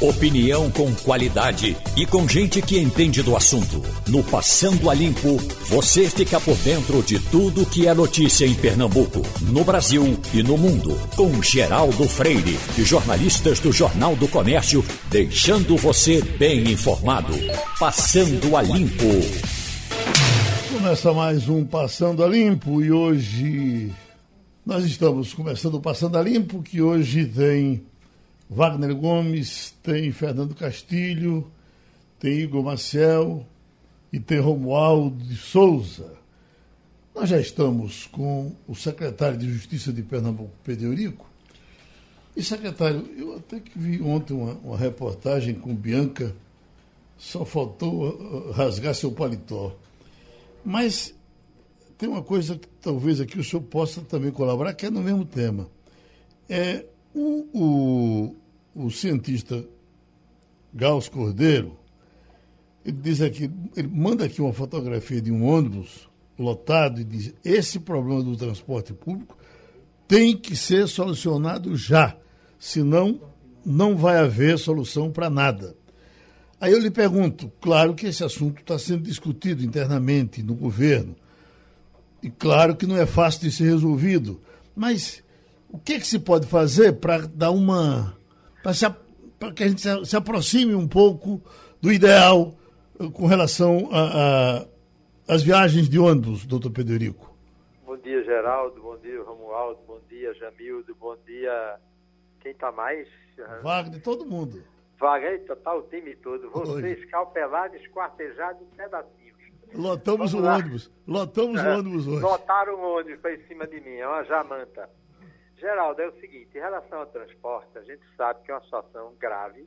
Opinião com qualidade e com gente que entende do assunto. No Passando a Limpo, você fica por dentro de tudo que é notícia em Pernambuco, no Brasil e no mundo. Com Geraldo Freire e jornalistas do Jornal do Comércio, deixando você bem informado. Passando a Limpo. Começa mais um Passando a Limpo e hoje nós estamos começando o Passando a Limpo, que hoje tem Wagner Gomes, tem Fernando Castilho, tem Igor Maciel e tem Romualdo de Souza. Nós já estamos com o secretário de Justiça de Pernambuco, Pedro Eurico. E, secretário, eu até que vi ontem uma, uma reportagem com Bianca, só faltou uh, uh, rasgar seu paletó. Mas tem uma coisa que talvez aqui o senhor possa também colaborar, que é no mesmo tema. É o, o, o cientista Gauss Cordeiro, ele diz aqui, ele manda aqui uma fotografia de um ônibus lotado e diz: esse problema do transporte público tem que ser solucionado já, senão não vai haver solução para nada. Aí eu lhe pergunto, claro que esse assunto está sendo discutido internamente no governo, e claro que não é fácil de ser resolvido, mas o que, que se pode fazer para dar uma. para que a gente se, se, aproxime um pouco do ideal eh, com relação às viagens de ônibus, doutor Pederico? Bom dia, Geraldo. Bom dia, Romualdo. Bom dia, Jamildo. Bom dia. Quem está mais? Wagner, todo mundo. Wagner, tá o time todo. Você escalpelado, esquartejado em pedacinhos. Lotamos Vamos o lá. ônibus. Lotamos é, o ônibus hoje. Lotaram o ônibus para em cima de mim. É uma jamanta. Geraldo, é o seguinte, em relação ao transporte, a gente sabe que é uma situação grave,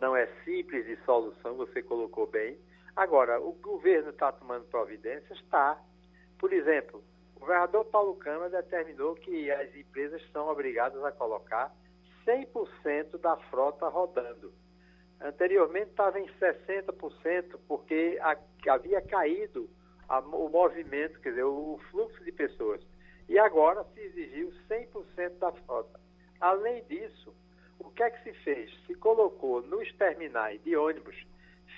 não é simples de solução, você colocou bem. Agora, o governo está tomando providências? Está. Por exemplo, o governador Paulo Câmara determinou que as empresas são obrigadas a colocar 100% da frota rodando. Anteriormente estava em 60%, porque havia caído o movimento, quer dizer, o fluxo de pessoas e agora se exigiu 100% da frota. Além disso, o que é que se fez? Se colocou nos terminais de ônibus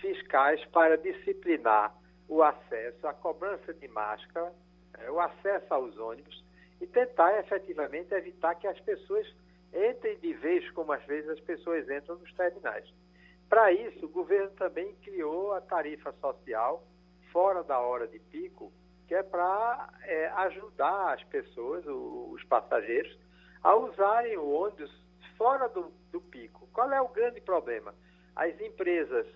fiscais para disciplinar o acesso, a cobrança de máscara, é, o acesso aos ônibus e tentar efetivamente evitar que as pessoas entrem de vez como às vezes as pessoas entram nos terminais. Para isso, o governo também criou a tarifa social fora da hora de pico, que é para é, ajudar as pessoas, o, os passageiros, a usarem o ônibus fora do, do, pico. Qual é o grande problema? As empresas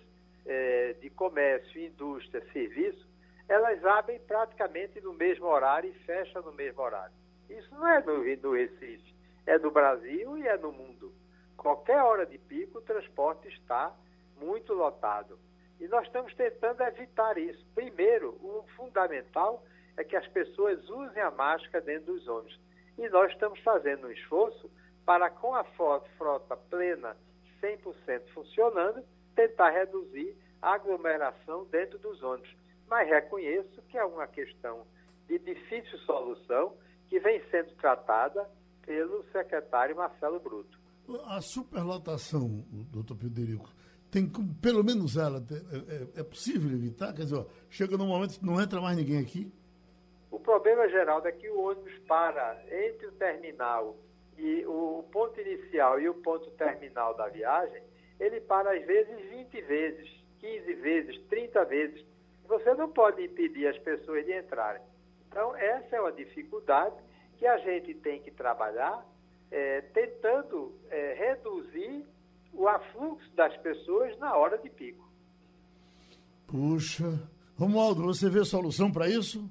é, de comércio, indústria, serviço, elas abrem praticamente no mesmo horário e fecham no mesmo horário. Isso não é no, no Recife, é no Brasil e é no mundo. Qualquer hora de pico, o transporte está muito lotado. E nós estamos tentando evitar isso. Primeiro, o fundamental é que as pessoas usem a máscara dentro dos ônibus. E nós estamos fazendo um esforço para, com a frota plena, 100% funcionando, tentar reduzir a aglomeração dentro dos ônibus. Mas reconheço que é uma questão de difícil solução que vem sendo tratada pelo secretário Marcelo Bruto. A superlotação, doutor Pederico, tem como, pelo menos ela, é, é, é possível evitar? Quer dizer, ó, chega num momento que não entra mais ninguém aqui? O problema, Geraldo, é que o ônibus para entre o terminal e o ponto inicial e o ponto terminal da viagem, ele para às vezes 20 vezes, 15 vezes, 30 vezes. Você não pode impedir as pessoas de entrarem. Então, essa é uma dificuldade que a gente tem que trabalhar, é, tentando é, reduzir o afluxo das pessoas na hora de pico. Puxa. Romualdo, você vê solução para isso?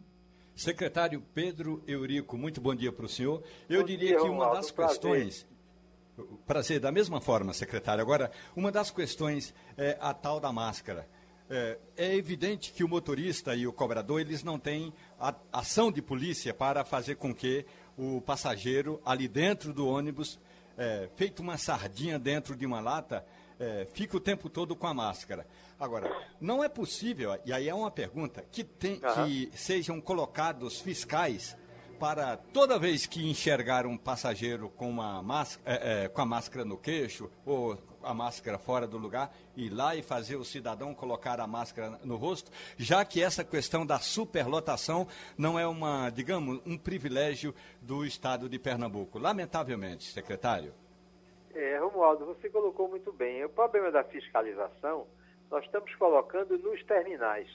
Secretário Pedro Eurico, muito bom dia para o senhor. Eu bom diria dia, que uma Romualdo, das questões. Prazer. prazer, da mesma forma, secretário. Agora, uma das questões é a tal da máscara. É, é, evidente que o motorista e o cobrador eles não têm a, ação de polícia para fazer com que o passageiro ali dentro do ônibus é, feito uma sardinha dentro de uma lata, é, fica o tempo todo com a máscara. Agora, não é possível, e aí é uma pergunta, que, tem, uhum. que sejam colocados fiscais para toda vez que enxergar um passageiro com, uma máscara, é, é, com a máscara no queixo ou a máscara fora do lugar, ir lá e fazer o cidadão colocar a máscara no rosto, já que essa questão da superlotação não é uma, digamos, um privilégio do estado de Pernambuco. Lamentavelmente, secretário. É, Romualdo, você colocou muito bem. O problema da fiscalização, nós estamos colocando nos terminais.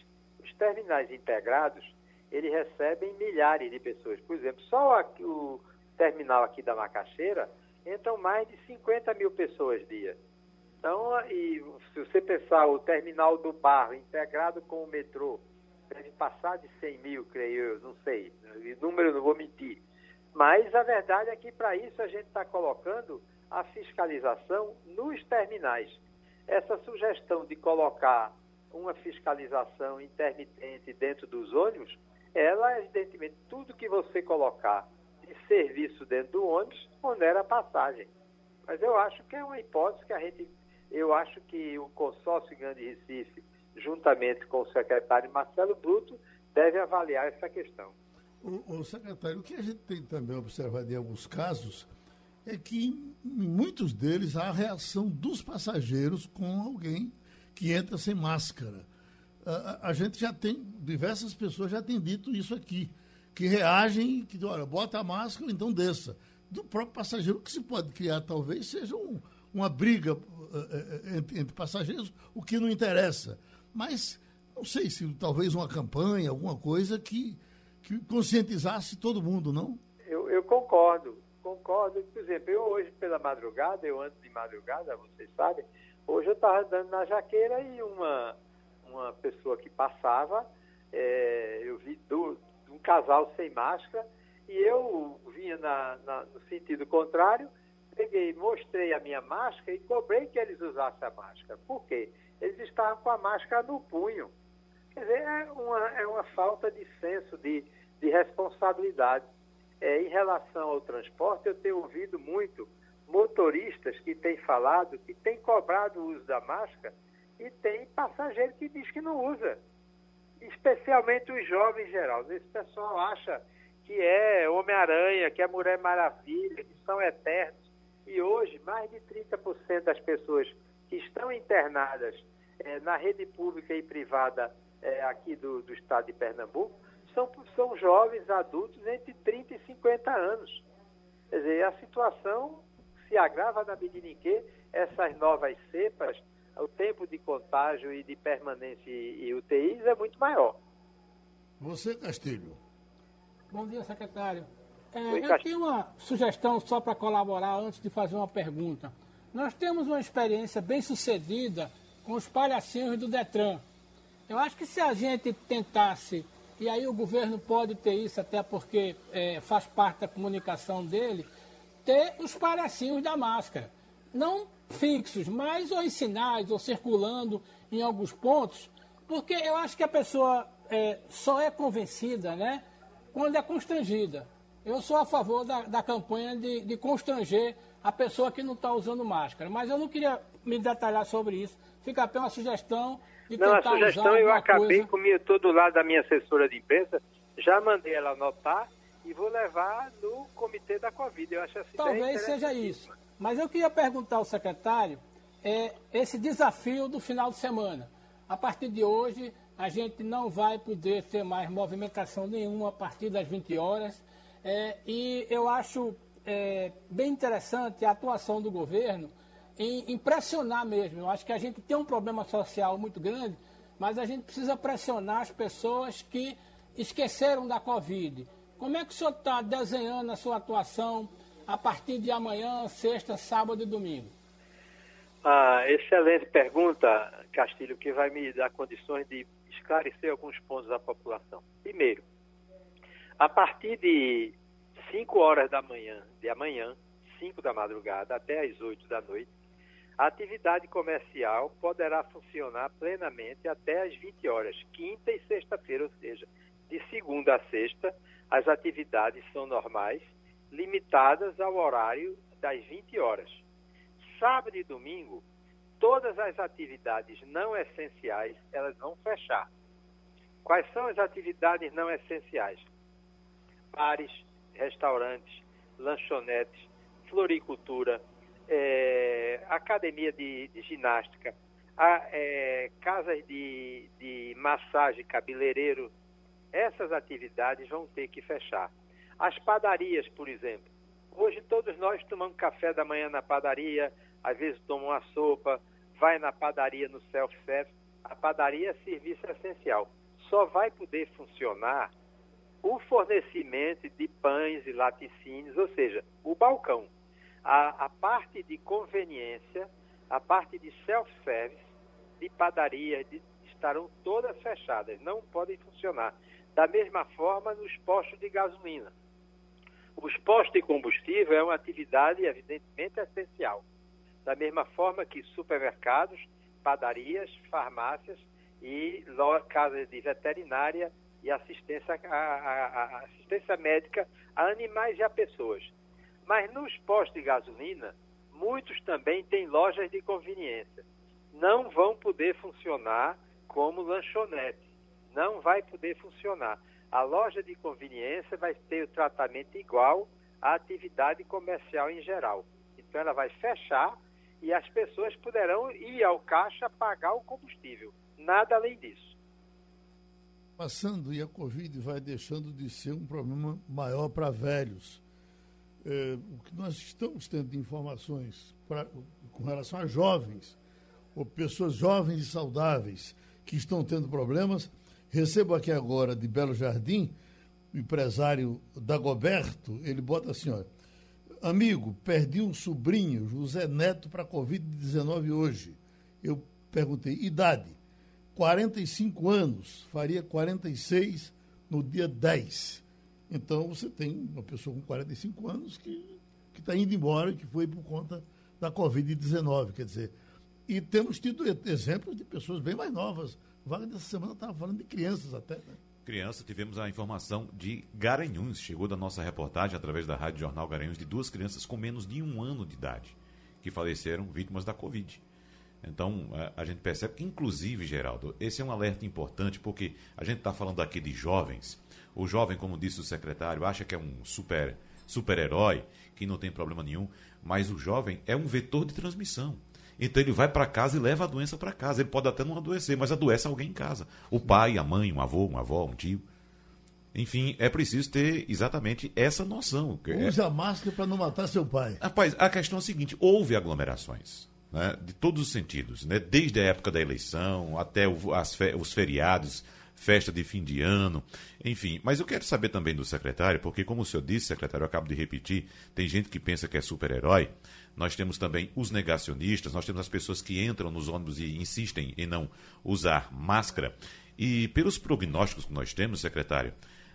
Os terminais integrados, eles recebem milhares de pessoas. Por exemplo, só o terminal aqui da Macaxeira entram mais de 50 mil pessoas dia. Então, e se você pensar o terminal do barro integrado com o metrô, deve passar de 100 mil, creio eu, não sei, número não vou mentir. Mas a verdade é que para isso a gente está colocando a fiscalização nos terminais. Essa sugestão de colocar uma fiscalização intermitente dentro dos ônibus, ela, evidentemente, tudo que você colocar de serviço dentro do ônibus onera a passagem. Mas eu acho que é uma hipótese que a gente, eu acho que o consórcio Grande Recife, juntamente com o secretário Marcelo Bruto, deve avaliar essa questão. O, o secretário, o que a gente tem também observado em alguns casos é que em muitos deles há a reação dos passageiros com alguém que entra sem máscara. A, a, gente já tem, diversas pessoas já têm dito isso aqui, que reagem, que olha, bota a máscara, então desça. Do próprio passageiro, que se pode criar talvez seja um, uma briga uh, entre, entre passageiros, o que não interessa. Mas não sei se talvez uma campanha, alguma coisa que, que conscientizasse todo mundo, não? Eu, eu concordo concordo. Por exemplo, eu hoje pela madrugada, eu ando de madrugada, vocês sabem, hoje eu estava andando na jaqueira e uma, uma pessoa que passava, é, eu vi do, um casal sem máscara e eu vinha na, na, no sentido contrário, peguei, mostrei a minha máscara e cobrei que eles usassem a máscara. Por quê? Eles estavam com a máscara no punho. Quer dizer, é uma, é uma falta de senso de, de responsabilidade. É, em relação ao transporte, eu tenho ouvido muito motoristas que têm falado que têm cobrado o uso da máscara e tem passageiro que diz que não usa. Especialmente os jovens, geral. Esse pessoal acha que é Homem-Aranha, que é Mulher Maravilha, que são eternos. E hoje, mais de 30% das pessoas que estão internadas é, na rede pública e privada é, aqui do, do estado de Pernambuco são, são jovens adultos entre 30 e 50 anos. Quer dizer, a situação se agrava na medida em que essas novas cepas, o tempo de contágio e de permanência e UTIs é muito maior. Você, Castilho. Bom dia, secretário. É, eu tenho uma sugestão só para colaborar antes de fazer uma pergunta. Nós temos uma experiência bem sucedida com os palhacinhos do Detran. Eu acho que se a gente tentasse e aí o governo pode ter isso, até porque é, faz parte da comunicação dele, ter os palhacinhos da máscara. Não fixos, mas ou em sinais, ou circulando em alguns pontos, porque eu acho que a pessoa é, só é convencida né, quando é constrangida. Eu sou a favor da, da campanha de, de constranger a pessoa que não está usando máscara, mas eu não queria me detalhar sobre isso. Fica apenas uma sugestão não, a sugestão eu acabei coisa... comigo todo lado da minha assessora de imprensa, já mandei ela anotar e vou levar no comitê da Covid. Eu acho assim Talvez seja isso. Mas eu queria perguntar ao secretário é, esse desafio do final de semana. A partir de hoje, a gente não vai poder ter mais movimentação nenhuma a partir das 20 horas. É, e eu acho é, bem interessante a atuação do governo em, em pressionar mesmo. Eu acho que a gente tem um problema social muito grande, mas a gente precisa pressionar as pessoas que esqueceram da Covid. Como é que o senhor está desenhando a sua atuação a partir de amanhã, sexta, sábado e domingo? Ah, excelente pergunta, Castilho, que vai me dar condições de esclarecer alguns pontos à população. Primeiro, a partir de 5 horas da manhã, de amanhã, 5 da madrugada até as 8 da noite, a atividade comercial poderá funcionar plenamente até às 20 horas, quinta e sexta-feira, ou seja, de segunda a sexta, as atividades são normais, limitadas ao horário das 20 horas. Sábado e domingo, todas as atividades não essenciais, elas vão fechar. Quais são as atividades não essenciais? Bares, restaurantes, lanchonetes, floricultura, é, academia de, de ginástica, a, é, casas de, de massagem, cabeleireiro, essas atividades vão ter que fechar. As padarias, por exemplo. Hoje todos nós tomamos café da manhã na padaria, às vezes tomam uma sopa, vai na padaria no self-service. A padaria é serviço essencial. Só vai poder funcionar o fornecimento de pães e laticínios, ou seja, o balcão. A, a parte de conveniência, a parte de self-service, de padaria, de, estarão todas fechadas, não podem funcionar. Da mesma forma, nos postos de gasolina. Os postos de combustível é uma atividade, evidentemente, essencial. Da mesma forma que supermercados, padarias, farmácias e casas de veterinária e assistência, a, a, a assistência médica a animais e a pessoas. Mas nos postos de gasolina, muitos também têm lojas de conveniência. Não vão poder funcionar como lanchonete. Não vai poder funcionar. A loja de conveniência vai ter o tratamento igual à atividade comercial em geral. Então ela vai fechar e as pessoas poderão ir ao caixa pagar o combustível. Nada além disso passando e a Covid vai deixando de ser um problema maior para velhos. É, o que nós estamos tendo de informações pra, com relação a jovens, ou pessoas jovens e saudáveis que estão tendo problemas, recebo aqui agora de Belo Jardim, o empresário Dagoberto, ele bota assim, ó, amigo, perdi um sobrinho, José Neto, para Covid-19 hoje. Eu perguntei, idade? 45 anos, faria 46 no dia 10. Então você tem uma pessoa com 45 anos que está indo embora, que foi por conta da Covid-19, quer dizer. E temos tido exemplos de pessoas bem mais novas. Vaga dessa semana estava falando de crianças até. Né? Criança, tivemos a informação de Garanhuns, chegou da nossa reportagem através da Rádio Jornal Garanhuns, de duas crianças com menos de um ano de idade, que faleceram vítimas da Covid. Então, a, a, gente percebe que, inclusive, Geraldo, esse é um alerta importante, porque a gente está falando aqui de jovens. O jovem, como disse o secretário, acha que é um super super-herói, que não tem problema nenhum, mas o jovem é um vetor de transmissão. Então ele vai para casa e leva a doença para casa. Ele pode até não adoecer, mas adoece alguém em casa. O pai, a mãe, um avô, uma avó, um tio. Enfim, é preciso ter exatamente essa noção. Use a máscara para não matar seu pai. Rapaz, a questão é a seguinte: houve aglomerações né, de todos os sentidos, né, desde a época da eleição até o, as, os feriados, festa de fim de ano, enfim. Mas eu quero saber também do secretário, porque, como o senhor disse, secretário, eu acabo de repetir, tem gente que pensa que é super-herói. Nós temos também os negacionistas, nós temos as pessoas que entram nos ônibus e insistem em não usar máscara. E pelos prognósticos que nós temos, secretário,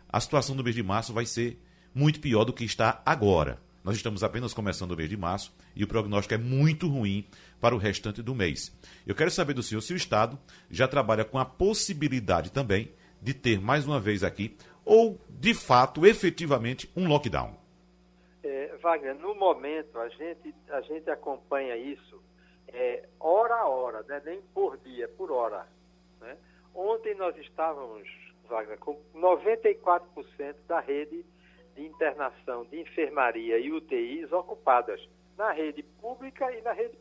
a situação do mês de março vai ser muito pior do que está agora. Nós estamos apenas começando o mês de março e o prognóstico é muito ruim para o restante do mês. Eu quero saber do senhor se o Estado já trabalha com a possibilidade também de ter mais uma vez aqui, ou de fato, efetivamente, um lockdown. É, Wagner, no momento a gente, a gente acompanha isso é, hora a hora, né? nem por dia, por hora. Né? Ontem nós estávamos, Wagner, com 94% da rede de internação de enfermaria e UTIs ocupadas na rede pública e na rede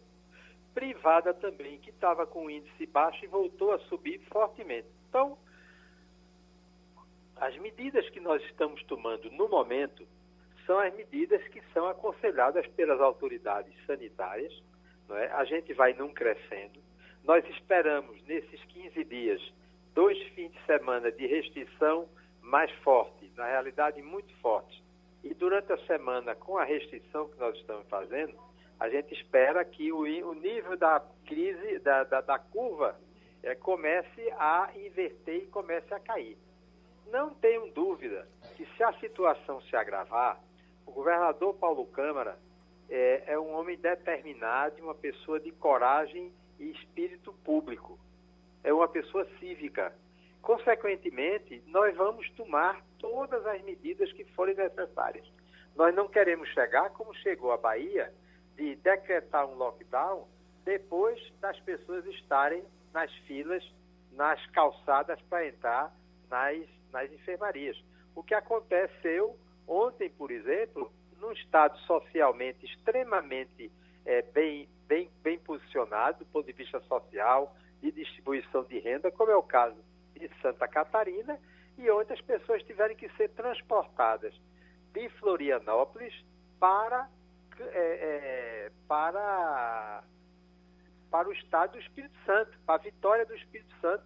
privada também, que estava com índice baixo e voltou a subir fortemente. Então, as medidas que nós estamos tomando no momento são as medidas que são aconselhadas pelas autoridades sanitárias. Não é? A gente vai num crescendo. Nós esperamos, nesses 15 dias, dois fins de semana de restrição mais forte, na realidade muito forte. E durante a semana, com a restrição que nós estamos fazendo, a gente espera que o, o nível da crise, da, da, da curva, é, comece a inverter e comece a cair. Não tenham dúvida que se a situação se agravar, o governador Paulo Câmara é, é um homem determinado, uma pessoa de coragem e espírito público. É uma pessoa cívica Consequentemente, nós vamos tomar todas as medidas que forem necessárias. Nós não queremos chegar como chegou a Bahia, de decretar um lockdown depois das pessoas estarem nas filas, nas calçadas para entrar nas, nas enfermarias. O que aconteceu ontem, por exemplo, num estado socialmente extremamente é, bem, bem, bem posicionado do ponto de vista social e distribuição de renda, como é o caso de Santa Catarina, e onde as pessoas tiveram que ser transportadas de Florianópolis para, é, é, para, para o estado do Espírito Santo, para a vitória do Espírito Santo,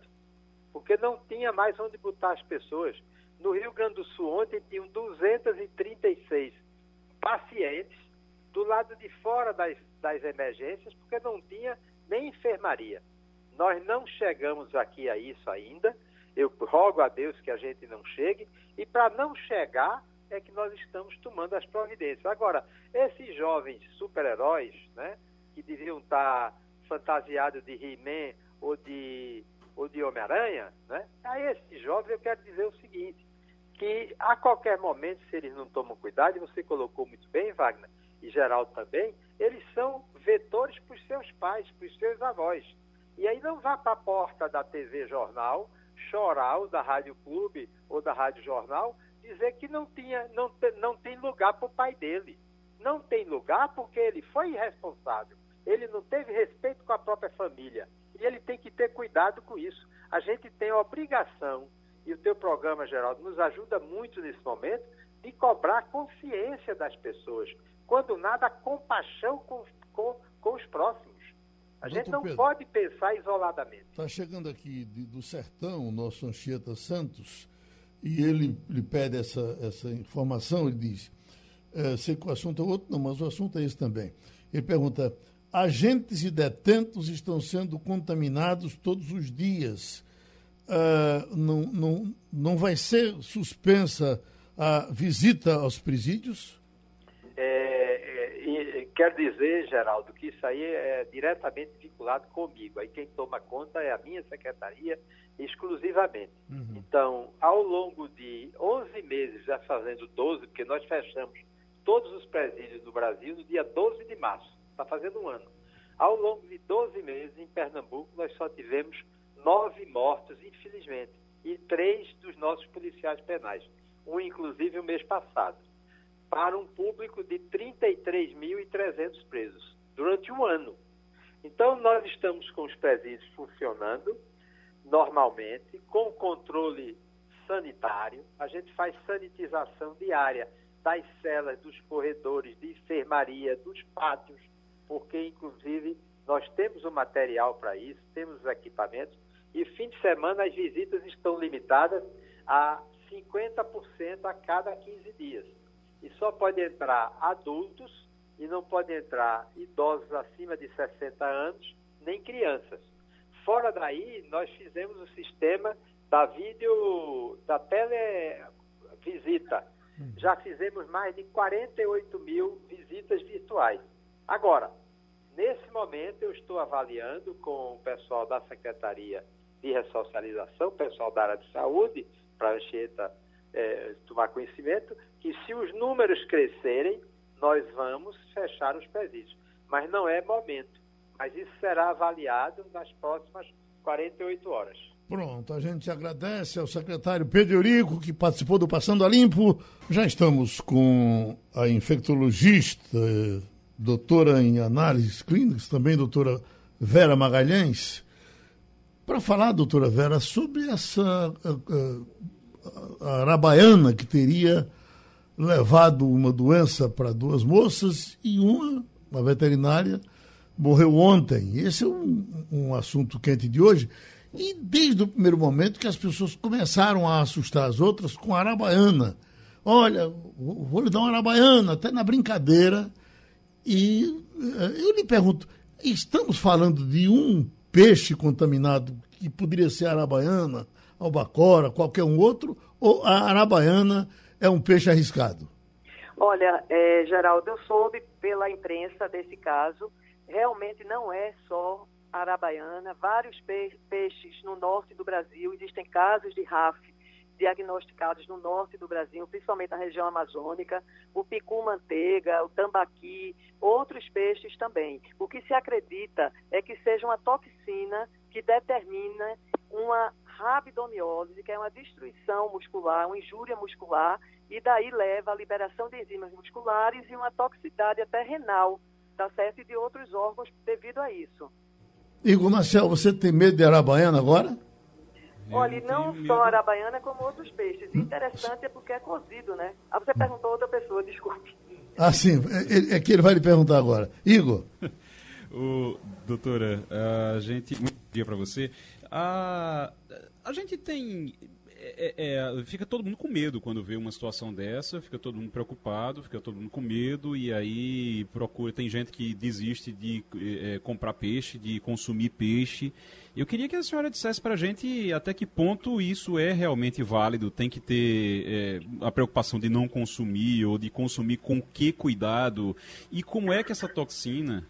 porque não tinha mais onde botar as pessoas. No Rio Grande do Sul, ontem, tinham 236 pacientes do lado de fora das, das emergências, porque não tinha nem enfermaria. Nós não chegamos aqui a isso ainda. Eu rogo a Deus que a gente não chegue. E para não chegar, é que nós estamos tomando as providências. Agora, esses jovens super-heróis, né, que deviam estar fantasiados de He-Man ou de, ou de Homem-Aranha, né, a esses jovens eu quero dizer o seguinte, que a qualquer momento, se eles não tomam cuidado, você colocou muito bem, Wagner, e Geraldo também, eles são vetores para os seus pais, para os seus avós. E aí não vá para a porta da TV Jornal chorar, ou da Rádio Clube, ou da Rádio Jornal, dizer que não, tinha, não, não tem lugar para o pai dele. Não tem lugar porque ele foi irresponsável. Ele não teve respeito com a própria família. E ele tem que ter cuidado com isso. A gente tem a obrigação, e o teu programa, Geraldo, nos ajuda muito nesse momento, de cobrar consciência das pessoas. Quando nada, compaixão com, com, com os próximos. A Doutor gente não Pedro, pode pensar isoladamente. Está chegando aqui de, do sertão o nosso Anchieta Santos e ele lhe pede essa, essa informação, ele diz, é, sei que o assunto é outro, não, mas o assunto é esse também. Ele pergunta, agentes e detentos estão sendo contaminados todos os dias. Uh, não, não, não vai ser suspensa a visita aos presídios? Quer dizer, Geraldo, que isso aí é diretamente vinculado comigo. Aí quem toma conta é a minha secretaria exclusivamente. Uhum. Então, ao longo de 11 meses, já fazendo 12, porque nós fechamos todos os presídios do Brasil no dia 12 de março, está fazendo um ano. Ao longo de 12 meses, em Pernambuco, nós só tivemos nove mortos, infelizmente, e três dos nossos policiais penais, um inclusive o mês passado para um público de 33.300 presos durante um ano. Então, nós estamos com os presídios funcionando normalmente, com controle sanitário, a gente faz sanitização diária das celas, dos corredores, de enfermaria, dos pátios, porque, inclusive, nós temos o material para isso, temos os equipamentos, e fim de semana as visitas estão limitadas a 50% a cada 15 dias e só pode entrar adultos e não pode entrar idosos acima de 60 anos, nem crianças. Fora daí, nós fizemos o sistema da vídeo, da televisita. Hum. Já fizemos mais de 48 mil visitas virtuais. Agora, nesse momento, eu estou avaliando com o pessoal da Secretaria de Ressocialização, o pessoal da área de saúde, para a Anchieta é, tomar conhecimento, que se os números crescerem, nós vamos fechar os presídios. Mas não é momento. Mas isso será avaliado nas próximas 48 horas. Pronto, a gente agradece ao secretário Pedro Eurico, que participou do Passando a Limpo. Já estamos com a infectologista, doutora em análises clínicas, também doutora Vera Magalhães, para falar, doutora Vera, sobre essa a, a arabaiana que teria levado uma doença para duas moças e uma, uma veterinária, morreu ontem. Esse é um, um assunto quente de hoje. E desde o primeiro momento que as pessoas começaram a assustar as outras com a arabaiana. Olha, vou lhe dar uma arabaiana, até na brincadeira. E eh, eu lhe pergunto, estamos falando de um peixe contaminado que poderia ser arabaiana, albacora, qualquer um outro, ou a arabaiana é um peixe arriscado? Olha, é, Geraldo, eu soube pela imprensa desse caso, realmente não é só arabaiana, vários peixes no norte do Brasil, existem casos de RAF diagnosticados no norte do Brasil, principalmente na região amazônica, o picu-manteiga, o tambaqui, outros peixes também. O que se acredita é que seja uma toxina que determina uma rabdomiólise, que é uma destruição muscular, uma injúria muscular, e daí leva à liberação de enzimas musculares e uma toxicidade até renal tá certo? E de outros órgãos devido a isso. Igor Marcel, você tem medo de arabaiana agora? Olha, não só a arabaiana, como outros peixes. Interessante é porque é cozido, né? Ah, você perguntou a outra pessoa, desculpe. Ah, sim. É, é que ele vai lhe perguntar agora. Igor. o, doutora, a gente. Bom dia para você. A, a gente tem é, é, fica todo mundo com medo quando vê uma situação dessa, fica todo mundo preocupado, fica todo mundo com medo e aí procura. Tem gente que desiste de é, comprar peixe, de consumir peixe. Eu queria que a senhora dissesse para a gente até que ponto isso é realmente válido. Tem que ter é, a preocupação de não consumir ou de consumir com que cuidado e como é que essa toxina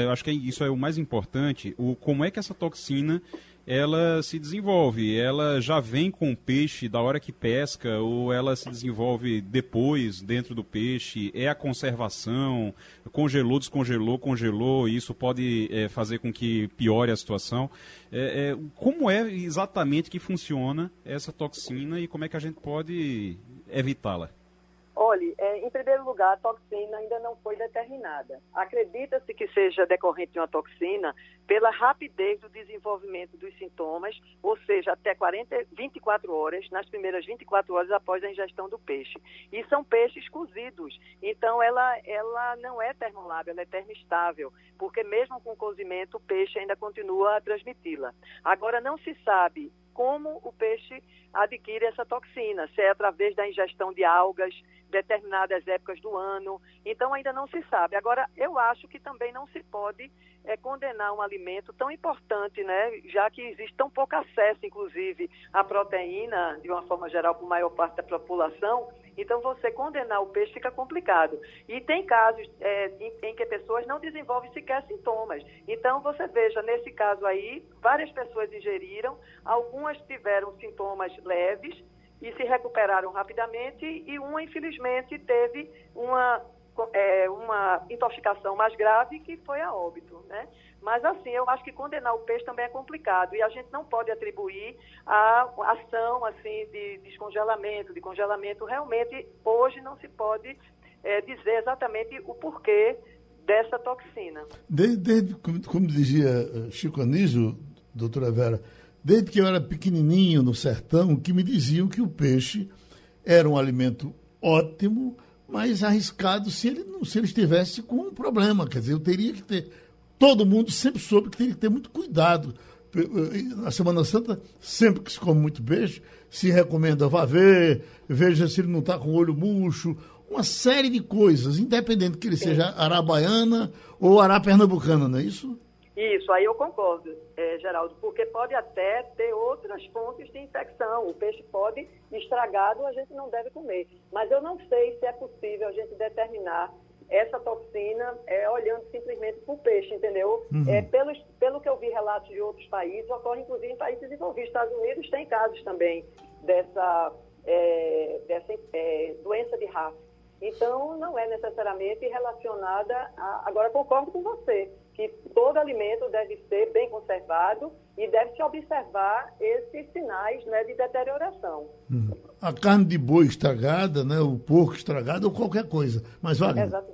eu acho que isso é o mais importante, o, como é que essa toxina ela se desenvolve. Ela já vem com o peixe da hora que pesca ou ela se desenvolve depois dentro do peixe? É a conservação? Congelou, descongelou, congelou. Isso pode é, fazer com que piore a situação. É, é, como é exatamente que funciona essa toxina e como é que a gente pode evitá-la? Olhe, é, em primeiro lugar, a toxina ainda não foi determinada. Acredita-se que seja decorrente de uma toxina pela rapidez do desenvolvimento dos sintomas, ou seja, até 40, 24 horas, nas primeiras 24 horas após a ingestão do peixe. E são peixes cozidos, então ela, ela não é termolável, ela é termoestável, porque mesmo com cozimento o peixe ainda continua a transmiti-la. Agora, não se sabe como o peixe adquire essa toxina, se é através da ingestão de algas, determinadas épocas do ano. Então ainda não se sabe. Agora, eu acho que também não se pode é, condenar um alimento tão importante, né? Já que existe tão pouco acesso, inclusive, à proteína, de uma forma geral, para a maior parte da população. Então, você condenar o peixe fica complicado. E tem casos é, em, em, que pessoas não desenvolvem sequer sintomas. Então, você veja, nesse caso aí, várias pessoas ingeriram, algumas tiveram sintomas leves e se recuperaram rapidamente, e uma, infelizmente, teve uma, é, uma intoxicação mais grave, que foi a óbito, né? Mas, assim, eu acho que condenar o peixe também é complicado, e a gente não pode atribuir a ação, assim, de descongelamento, de congelamento. Realmente, hoje não se pode é, dizer exatamente o porquê dessa toxina. Desde, desde como, como, dizia eh, Chico Anísio, doutora Vera, desde que eu era pequenininho no sertão, que me diziam que o peixe era um alimento ótimo, mas arriscado se ele, se ele estivesse com um problema. Quer dizer, eu teria que ter. Todo mundo sempre soube que teria que ter muito cuidado. Na Semana Santa, sempre que se come muito peixe, se recomenda vá ver, veja se ele não está com o olho murcho, uma série de coisas, independente que ele seja arabaiana ou arapernambucana, não é isso? Isso, aí eu concordo, é, Geraldo, porque pode até ter outras fontes de infecção. O peixe pode estragado, a gente não deve comer. Mas eu não sei se é possível a gente determinar essa toxina é, olhando simplesmente para o peixe, entendeu? Uhum. É, pelo, pelo que eu vi relatos de outros países, ocorre inclusive em países desenvolvidos. Estados Unidos tem casos também dessa, é, dessa é, doença de raça. Então, não é necessariamente relacionada a. Agora, concordo com você que todo alimento deve ser bem conservado e deve-se observar esses sinais né, de deterioração. Hum. A carne de boi estragada, né, o porco estragado ou qualquer coisa. Mas. Exatamente.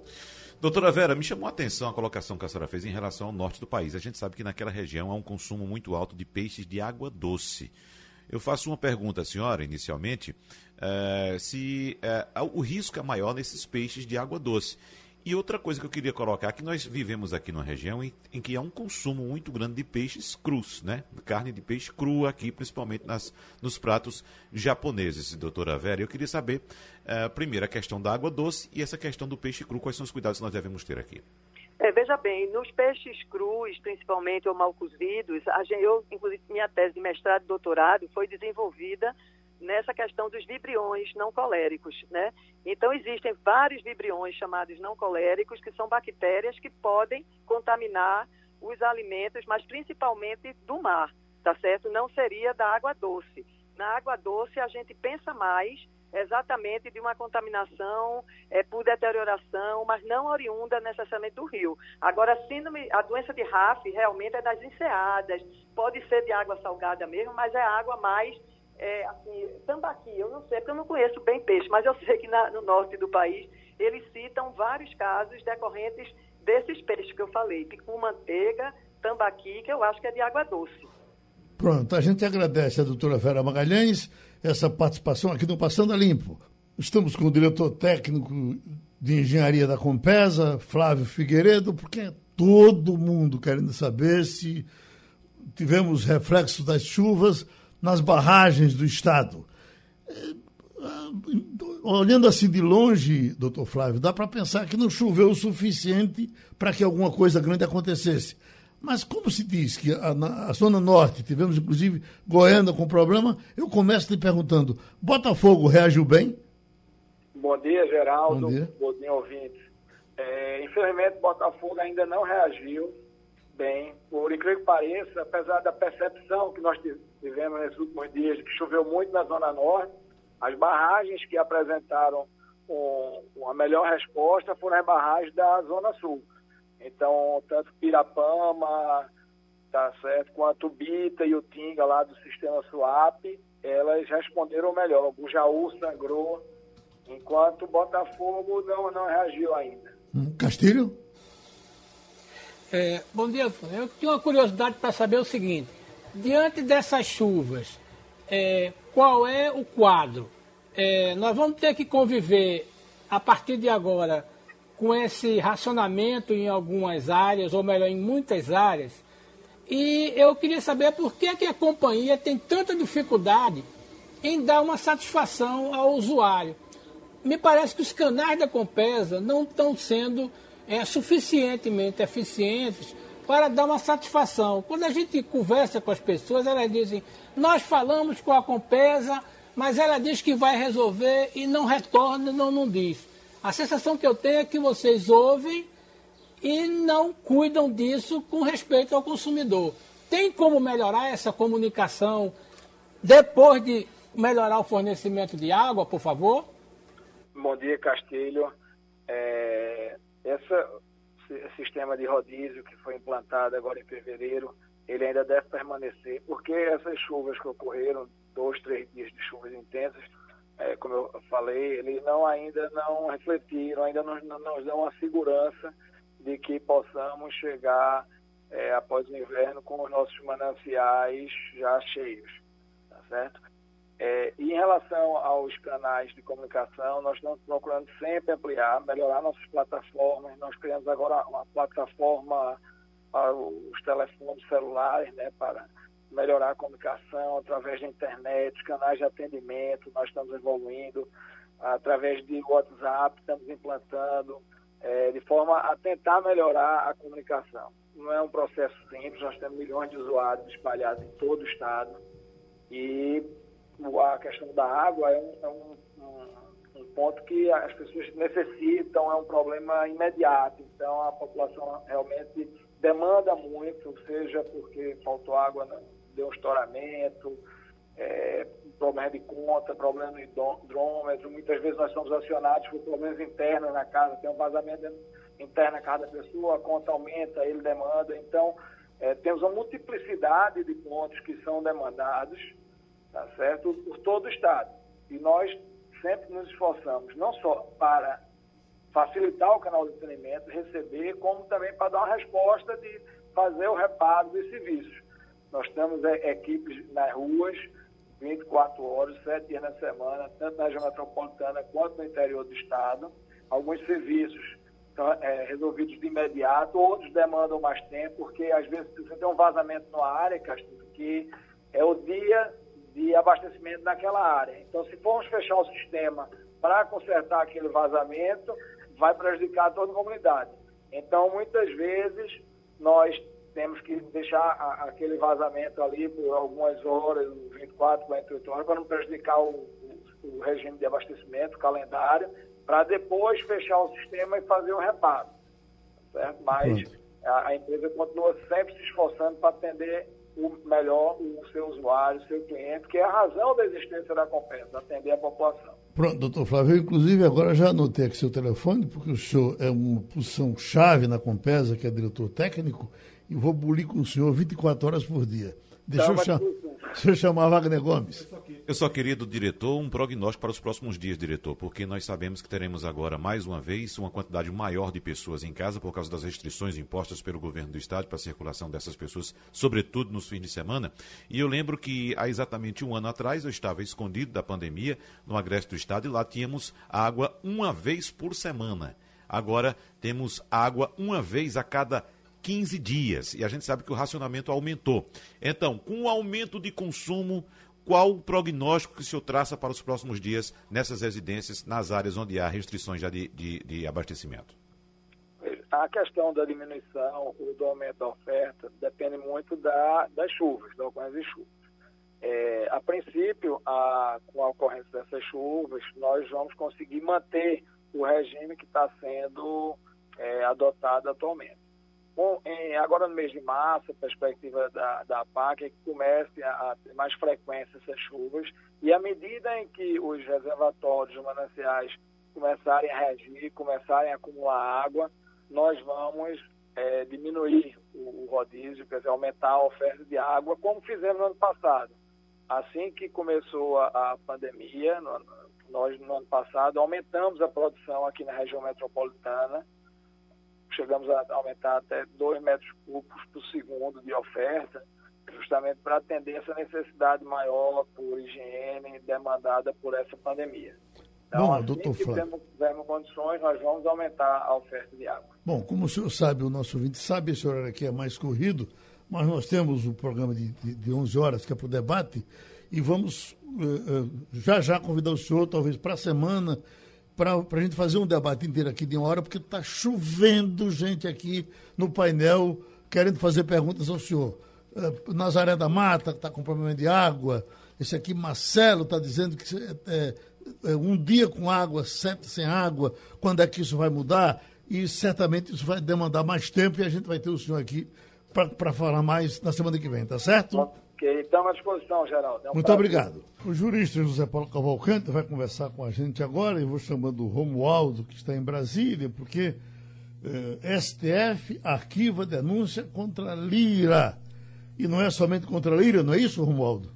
Doutora Vera, me chamou a atenção a colocação que a senhora fez em relação ao norte do país. A gente sabe que naquela região há um consumo muito alto de peixes de água doce. Eu faço uma pergunta à senhora, inicialmente, é, se é, o risco é maior nesses peixes de água doce. E outra coisa que eu queria colocar, que nós vivemos aqui numa região em, em, que há um consumo muito grande de peixes crus, né? Carne de peixe crua aqui, principalmente nas, nos pratos japoneses, doutora Vera. Eu queria saber, uh, primeiro, a questão da água doce e essa questão do peixe cru, quais são os cuidados que nós devemos ter aqui? É, veja bem, nos peixes crus, principalmente ou mal cozidos, a gente, eu, inclusive, minha tese de mestrado e doutorado foi desenvolvida nessa questão dos vibriões não coléricos, né? Então existem vários vibriões chamados não coléricos que são bactérias que podem contaminar os alimentos, mas principalmente do mar, tá certo? Não seria da água doce. Na água doce a gente pensa mais exatamente de uma contaminação é, por deterioração, mas não oriunda necessariamente do rio. Agora, a síndrome, a doença de RAF realmente é das enseadas, pode ser de água salgada mesmo, mas é água mais é, assim, tambaqui, eu não sei, porque eu não conheço bem peixe, mas eu sei que na, no norte do país eles citam vários casos decorrentes desses peixes que eu falei, picu manteiga, tambaqui, que eu acho que é de água doce. Pronto, a gente agradece a doutora Vera Magalhães essa participação aqui no Passando a Limpo. Estamos com o diretor técnico de engenharia da Compesa, Flávio Figueiredo, porque é todo mundo querendo saber se tivemos reflexos das chuvas nas barragens do Estado. É, olhando assim de longe, doutor Flávio, dá para pensar que não choveu o suficiente para que alguma coisa grande acontecesse. Mas como se diz que a, na, a Zona Norte, tivemos inclusive Goiânia com problema, eu começo te perguntando, Botafogo reagiu bem? Bom dia, Geraldo. Bom dia, Bom dia ouvintes. É, infelizmente, Botafogo ainda não reagiu bem. Por incrível que pareça, apesar da percepção que nós tivemos nesses últimos dias, que choveu muito na Zona Norte, as barragens que apresentaram um, uma melhor resposta foram as barragens da Zona Sul. Então, tanto Pirapama, tá certo, quanto Bita e o Tinga lá do sistema SWAP, elas responderam melhor. O Bujaú sangrou, enquanto o Botafogo não, não reagiu ainda. Hum, Castilho? É, bom dia, eu tinha uma curiosidade para saber o seguinte: diante dessas chuvas, é, qual é o quadro? É, nós vamos ter que conviver a partir de agora com esse racionamento em algumas áreas, ou melhor, em muitas áreas. E eu queria saber por que, que a companhia tem tanta dificuldade em dar uma satisfação ao usuário. Me parece que os canais da Compesa não estão sendo é, suficientemente eficientes para dar uma satisfação. Quando a gente conversa com as pessoas, elas dizem: Nós falamos com a Compesa, mas ela diz que vai resolver e não retorna, não, não diz. A sensação que eu tenho é que vocês ouvem e não cuidam disso com respeito ao consumidor. Tem como melhorar essa comunicação depois de melhorar o fornecimento de água, por favor? Bom dia, Castilho. É, esse sistema de rodízio que foi implantado agora em fevereiro, ele ainda deve permanecer, porque essas chuvas que ocorreram, dois, três dias de chuvas intensas, é, como eu falei, eles não ainda não refletiram, ainda não nos dão a segurança de que possamos chegar é, após o inverno com os nossos mananciais já cheios, tá certo? É, em relação aos canais de comunicação, nós estamos procurando sempre ampliar, melhorar nossas plataformas. Nós criamos agora uma plataforma para os telefones celulares, né, para melhorar a comunicação através da internet, canais de atendimento, nós estamos evoluindo, através de WhatsApp, estamos implantando, é, de forma a tentar melhorar a comunicação. Não é um processo simples, nós temos milhões de usuários espalhados em todo o estado e a questão da água é um, é um, um, ponto que as pessoas necessitam, é um problema imediato, então a população realmente demanda muito, seja porque faltou água deu um estouramento, é, problema de conta, problema de hidrômetro. Muitas vezes nós somos acionados por problemas internos na casa, tem um vazamento interno na casa da pessoa, a conta aumenta, ele demanda. Então, é, temos uma multiplicidade de pontos que são demandados, tá certo, por todo o Estado. E nós sempre nos esforçamos, não só para facilitar o canal de atendimento, receber, como também para dar uma resposta de fazer o reparo dos serviços. Nós temos é, equipes nas ruas, 24 horas, 7 dias na semana, tanto na região metropolitana quanto no interior do estado. Alguns serviços estão é, resolvidos de imediato, outros demandam mais tempo, porque às vezes você tem um vazamento numa área, Castilho, que é o dia de abastecimento naquela área. Então, se formos fechar o sistema para consertar aquele vazamento, vai prejudicar toda a comunidade. Então, muitas vezes, nós temos que deixar a, aquele vazamento ali por algumas horas, 24, 48 horas, para não prejudicar o, o, o regime de abastecimento, o calendário, para depois fechar o sistema e fazer o reparo. Certo? Mas a, a, empresa continua sempre se esforçando para atender o melhor o seu usuário, o seu cliente, que é a razão da existência da Compensa, atender a população. Pronto, doutor Flávio, eu, inclusive agora já anotei aqui seu telefone, porque o senhor é uma posição chave na Compesa, que é diretor técnico, e vou bulir com o senhor 24 horas por dia. Deixa, eu, cham... Deixa eu chamar Wagner Gomes. Eu só queria do diretor um prognóstico para os próximos dias, diretor, porque nós sabemos que teremos agora, mais uma vez, uma quantidade maior de pessoas em casa por causa das restrições impostas pelo governo do estado para a circulação dessas pessoas, sobretudo nos fins de semana. E eu lembro que há exatamente um ano atrás eu estava escondido da pandemia no agreste do estado e lá tínhamos água uma vez por semana. Agora temos água uma vez a cada 15 dias. E a gente sabe que o racionamento aumentou. Então, com o aumento de consumo, qual o prognóstico que o senhor traça para os próximos dias nessas residências, nas áreas onde há restrições já de, de, de abastecimento? A questão da diminuição ou do aumento da oferta depende muito da, das chuvas, da ocorrência de chuvas. É, a princípio, a, com a ocorrência dessas chuvas, nós vamos conseguir manter o regime que está sendo é, adotado atualmente. Bom, em, agora no mês de março, a perspectiva da, da PAC é que comece a, a, ter mais frequência essas chuvas e à medida em que os reservatórios mananciais começarem a reagir, começarem a acumular água, nós vamos é, diminuir o, o rodízio, quer dizer, aumentar a oferta de água, como fizemos no ano passado. Assim que começou a, a pandemia, no, nós no ano passado aumentamos a produção aqui na região metropolitana, chegamos a aumentar até 2 metros cúbicos por segundo de oferta, justamente para atender essa necessidade maior por higiene demandada por essa pandemia. Então, Bom, assim doutor que Flávio. tivermos condições, nós vamos aumentar a oferta de água. Bom, como o senhor sabe, o nosso ouvinte sabe, esse horário aqui é mais corrido, mas nós temos o programa de, de, de 11 horas, que é para o debate, e vamos uh, uh, já já convidar o senhor, talvez para a semana, para a gente fazer um debate inteiro aqui de uma hora, porque está chovendo gente aqui no painel querendo fazer perguntas ao senhor. Uh, Nazaré da Mata está com problema de água. Esse aqui, Marcelo, está dizendo que é, é, um dia com água, sete sem água. Quando é que isso vai mudar? E certamente isso vai demandar mais tempo e a gente vai ter o senhor aqui para falar mais na semana que vem, tá certo? Ok, estamos à disposição, Geraldo. É um Muito prazer. obrigado. O jurista José Paulo Cavalcante vai conversar com a gente agora. Eu vou chamando o Romualdo, que está em Brasília, porque eh, STF arquiva denúncia contra Lira. E não é somente contra Lira, não é isso, Romualdo?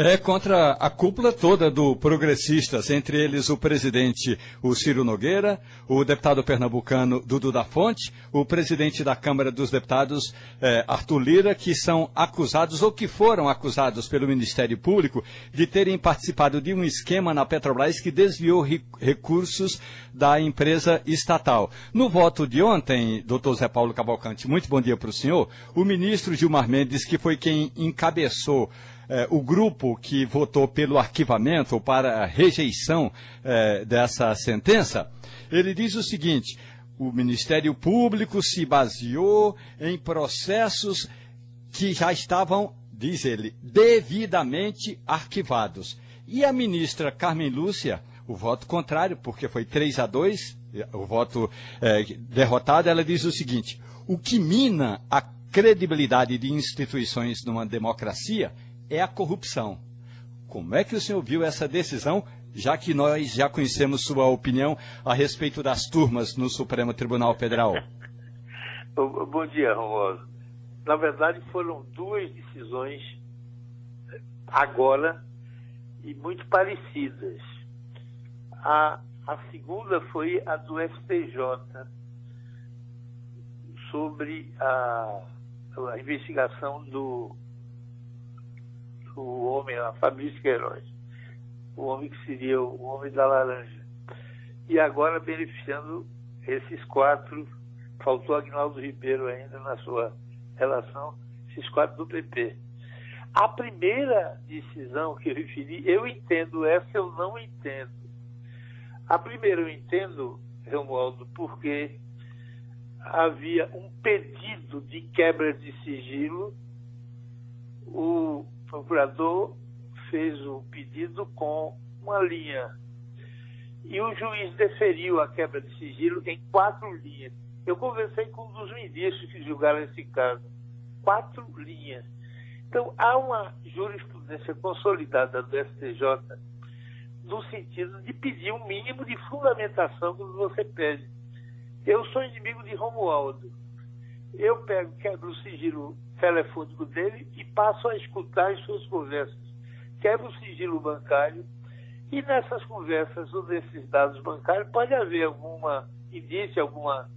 É contra a cúpula toda do Progressistas, entre eles o presidente, o Ciro Nogueira, o deputado pernambucano Dudu da Fonte, o presidente da Câmara dos Deputados, eh, Arthur Lira, que são acusados ou que foram acusados pelo Ministério Público de terem participado de um esquema na Petrobras que desviou recursos da empresa estatal. No voto de ontem, doutor Zé Paulo Cavalcante, muito bom dia para o senhor, o ministro Gilmar Mendes, que foi quem encabeçou eh, o grupo que votou pelo arquivamento ou para a rejeição eh, dessa sentença, ele diz o seguinte: o Ministério Público se baseou em processos que já estavam, diz ele, devidamente arquivados. E a ministra Carmen Lúcia, o voto contrário, porque foi 3 a 2, o voto eh, derrotado, ela diz o seguinte: o que mina a credibilidade de instituições numa democracia é a corrupção. Como é que o senhor viu essa decisão, já que nós já conhecemos sua opinião a respeito das turmas no Supremo Tribunal Federal? Bom dia, Romualdo. Na verdade, foram duas decisões agora e muito parecidas. A, a segunda foi a do STJ sobre a, a investigação do, do homem, a Fabrício Queiroz, o homem que seria o homem da laranja. E agora beneficiando esses quatro, faltou Agnaldo Ribeiro ainda na sua relação, esses quatro do PP. A primeira decisão que eu referi, eu entendo, essa eu não entendo. A primeira eu entendo, Romualdo, porque havia um pedido de quebra de sigilo, o procurador fez o pedido com uma linha e o juiz deferiu a quebra de sigilo em quatro linhas. Eu conversei com um dos ministros que julgaram esse caso. Quatro linhas. Então, há uma jurisprudência consolidada do STJ no sentido de pedir um mínimo de fundamentação quando você pede. Eu sou inimigo de Romualdo. Eu pego, quebro o sigilo telefônico dele e passo a escutar as suas conversas. quebra o sigilo bancário e nessas conversas ou nesses dados bancários pode haver alguma indício, alguma.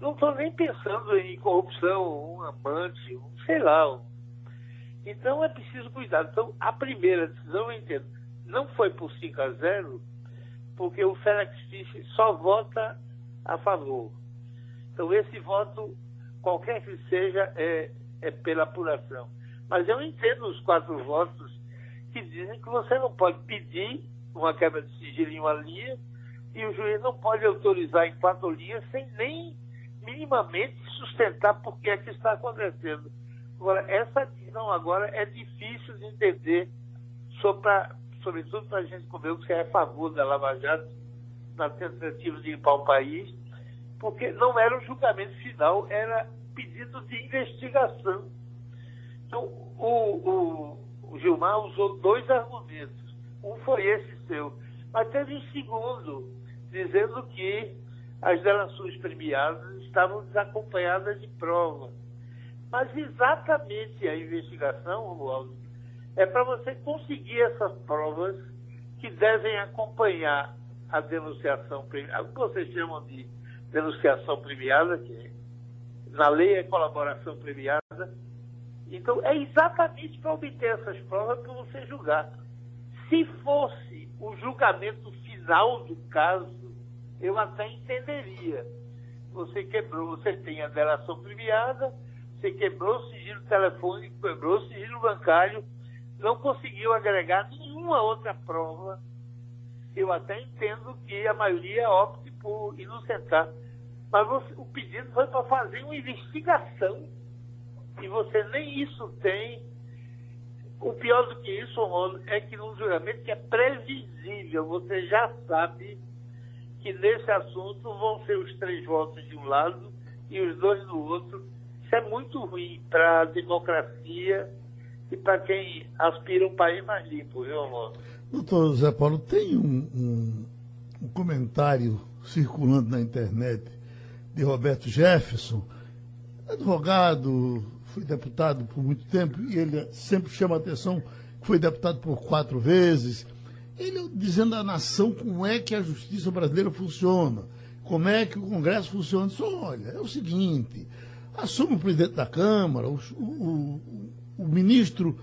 Não estou nem pensando em corrupção, um amante, um, sei lá. Um... Então é preciso cuidar. Então, a primeira decisão, eu entendo, não foi por 5 a 0, porque o Félix Fisch só vota a favor. Então, esse voto, qualquer que seja, é, é pela apuração. Mas eu entendo os quatro votos que dizem que você não pode pedir uma quebra de sigilo em uma linha e o juiz não pode autorizar em quatro linhas sem nem minimamente sustentar por que é que está acontecendo. Agora, essa decisão agora é difícil de entender, sobretudo para a gente como eu, que é a favor da Lava Jato, na tentativa de limpar o país, porque não era o julgamento final, era pedido de investigação. Então, o, o, o Gilmar usou dois argumentos. Um foi esse seu, mas teve um segundo, dizendo que as delações premiadas estavam desacompanhadas de prova. Mas exatamente a investigação, Romualdo, é para você conseguir essas provas que devem acompanhar a denunciação o que vocês chamam de denunciação premiada, que na lei é colaboração premiada, então, é exatamente para obter essas provas para você julgar. Se fosse o julgamento final do caso, eu até entenderia. Você quebrou, você tem a delação premiada, você quebrou o sigilo telefônico, quebrou o sigilo bancário, não conseguiu agregar nenhuma outra prova. Eu até entendo que a maioria opte por inocentar. Mas você, o pedido foi para fazer uma investigação e você nem isso tem. O pior do que isso, Romulo, é que num julgamento que é previsível, você já sabe que nesse assunto vão ser os três votos de um lado e os dois do outro. Isso é muito ruim para a democracia e para quem aspira um país mais limpo, viu, Romulo? Doutor Zé Paulo, tem um, um, um comentário circulando na internet de Roberto Jefferson, advogado, foi deputado por muito tempo e ele sempre chama a atenção que foi deputado por quatro vezes. Ele dizendo à nação como é que a justiça brasileira funciona, como é que o Congresso funciona. Diz, olha, é o seguinte, assume o presidente da Câmara, o, o, o ministro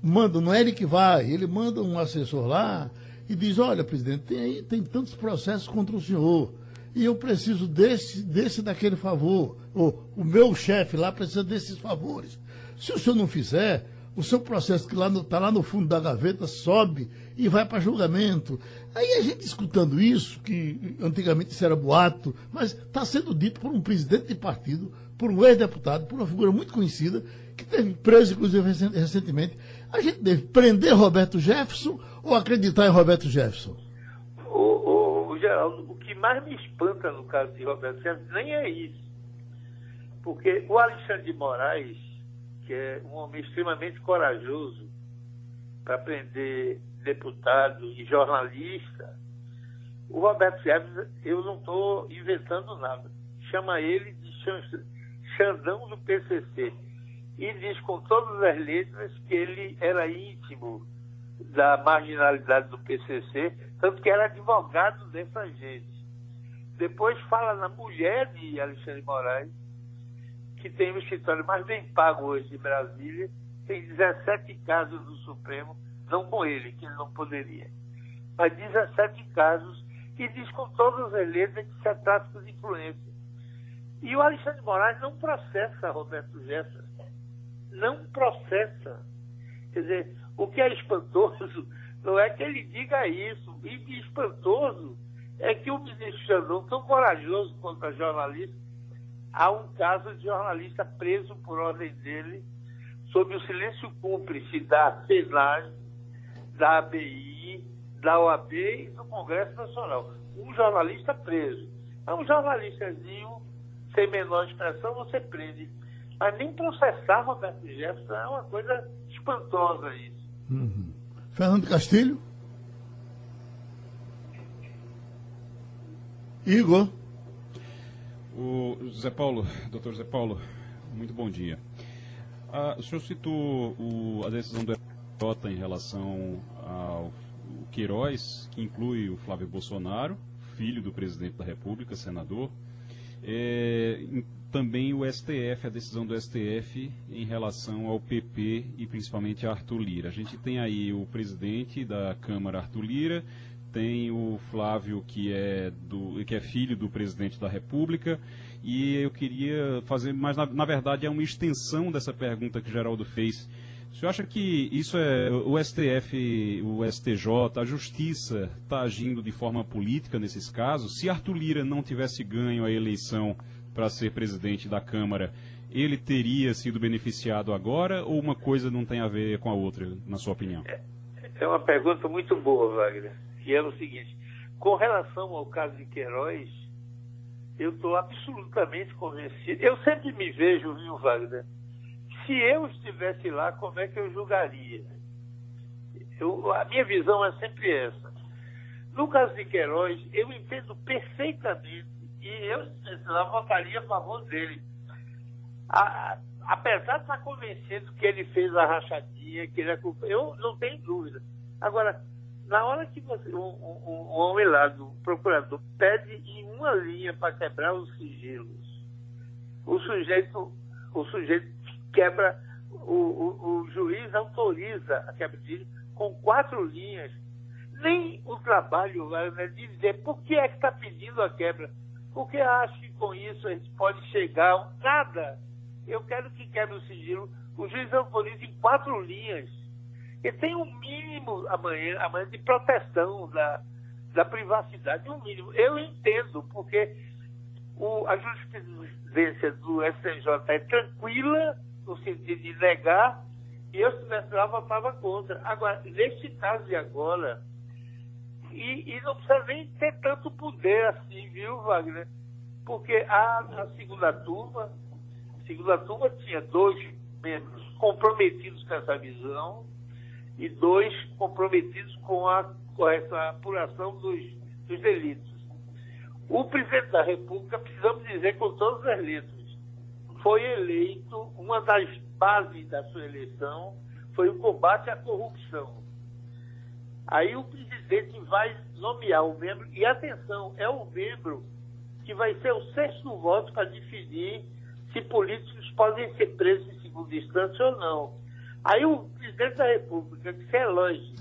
manda, não é ele que vai, ele manda um assessor lá e diz, olha, presidente, tem tem tantos processos contra o senhor e eu preciso desse, desse daquele favor. Ou o meu chefe lá precisa desses favores. Se o senhor não fizer, o seu processo que está lá, tá lá no fundo da gaveta sobe e vai para julgamento. Aí a gente escutando isso, que antigamente isso era boato, mas está sendo dito por um presidente de partido, por um ex-deputado, por uma figura muito conhecida, que teve preso, inclusive, recentemente. A gente deve prender Roberto Jefferson ou acreditar em Roberto Jefferson? Geraldo, o que mais me espanta no caso de Roberto Jefferson nem é isso. Porque o Alexandre de Moraes, que é um homem extremamente corajoso para prender deputado e jornalista, o Roberto Jefferson, eu não estou inventando nada. Chama ele de Xandão do PCC. E diz com todas as letras que ele era íntimo da marginalidade do PCC, tanto que era advogado dessa gente. Depois fala na mulher de Alexandre Moraes, que tem o escritório mais bem pago hoje de Brasília, tem 17 casos no Supremo, não com ele, que ele não poderia, mas 17 casos, e diz com todas as letras que se é tráfico de influência. E o Alexandre Moraes não processa Roberto Jefferson. Não processa. Quer dizer, o que é espantoso não é que ele diga isso. E espantoso é que o ministro Xandão, tão corajoso contra jornalista, há um caso de jornalista preso por ordem dele sob o silêncio cúmplice da SENAG, da ABI, da OAB e do Congresso Nacional. Um jornalista preso. É um jornalistazinho, sem menor expressão, você prende. Mas nem processar Roberto Jefferson é uma coisa espantosa isso. Uhum. Fernando Castilho. Igor. O Zé Paulo, doutor Zé Paulo, muito bom dia. Ah, o senhor citou o, a decisão do em relação ao Queiroz, que inclui o Flávio Bolsonaro, filho do presidente da República, senador. É, também o STF, a decisão do STF em relação ao PP e principalmente a Arthur Lira. A gente tem aí o presidente da Câmara, Arthur Lira, tem o Flávio, que é, do, que é filho do presidente da República, e eu queria fazer, mas na, na verdade é uma extensão dessa pergunta que Geraldo fez. O senhor acha que isso é o STF, o STJ, a Justiça está agindo de forma política nesses casos? Se Arthur Lira não tivesse ganho a eleição para ser presidente da Câmara, ele teria sido beneficiado agora ou uma coisa não tem a ver com a outra, na sua opinião? É, é uma pergunta muito boa, Wagner. E é o seguinte: com relação ao caso de Queiroz, eu estou absolutamente convencido. Eu sempre me vejo, viu, Wagner? Se eu estivesse lá, como é que eu julgaria? Eu, a minha visão é sempre essa. No caso de Queiroz, eu entendo perfeitamente e eu, eu votaria a favor dele. A, apesar de estar convencido que ele fez a rachadinha, que ele é culpa, eu não tenho dúvida. Agora, na hora que você, um, um, um homem lá do procurador pede em uma linha para quebrar os sigilos, o sujeito, o sujeito quebra, o, o, o juiz autoriza a quebra de com quatro linhas. Nem o trabalho vai né, dizer por que é que está pedindo a quebra porque acho que com isso a gente pode chegar a nada. Eu quero que quebre o sigilo. O juiz autoriza em quatro linhas. E tem um mínimo amanhã, amanhã de proteção da, da privacidade, um mínimo. Eu entendo, porque o, a jurisprudência do STJ é tranquila, no sentido de negar, e eu, se estivesse lá, votava contra. Agora, neste caso de agora, e, e, não precisa nem ter tanto poder assim, viu, Wagner? Porque a, a segunda turma, a segunda turma tinha dois membros comprometidos com essa visão e dois comprometidos com a, com essa apuração dos, dos delitos. O presidente da República, precisamos dizer com todas as letras, foi eleito, uma das bases da sua eleição foi o combate à corrupção. Aí o presidente vai nomear o membro, e atenção, é o membro que vai ser o sexto voto para definir se políticos podem ser presos em segunda instância ou não. Aí o presidente da República, que se elege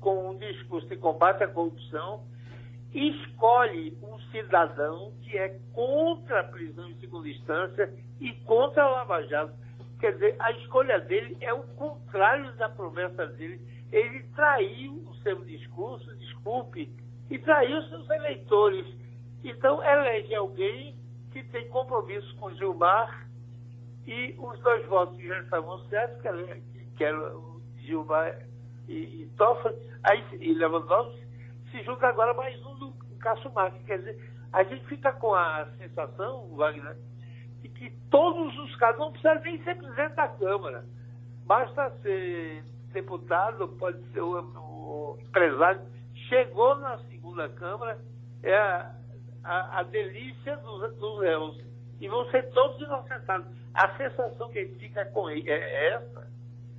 com um discurso de combate à corrupção, escolhe um cidadão que é contra a prisão em segunda instância e contra a Lava Jato. Quer dizer, a escolha dele é o contrário da promessa dele ele traiu o seu discurso, desculpe, e traiu seus eleitores. Então, elege alguém que tem compromisso com Gilmar e os dois votos que já estavam certos, que era, que era Gilmar e, e Toffoli, e Lewandowski, se junta agora mais um do Cássio Marques. Quer dizer, a gente fica com a sensação, Wagner, de que todos os casos, não precisa nem ser presidente da Câmara, basta ser deputado, pode ser o, o empresário, chegou na segunda Câmara, é a, a, a delícia dos, dos réus. E vão ser todos inocentados. A sensação que fica com ele é essa.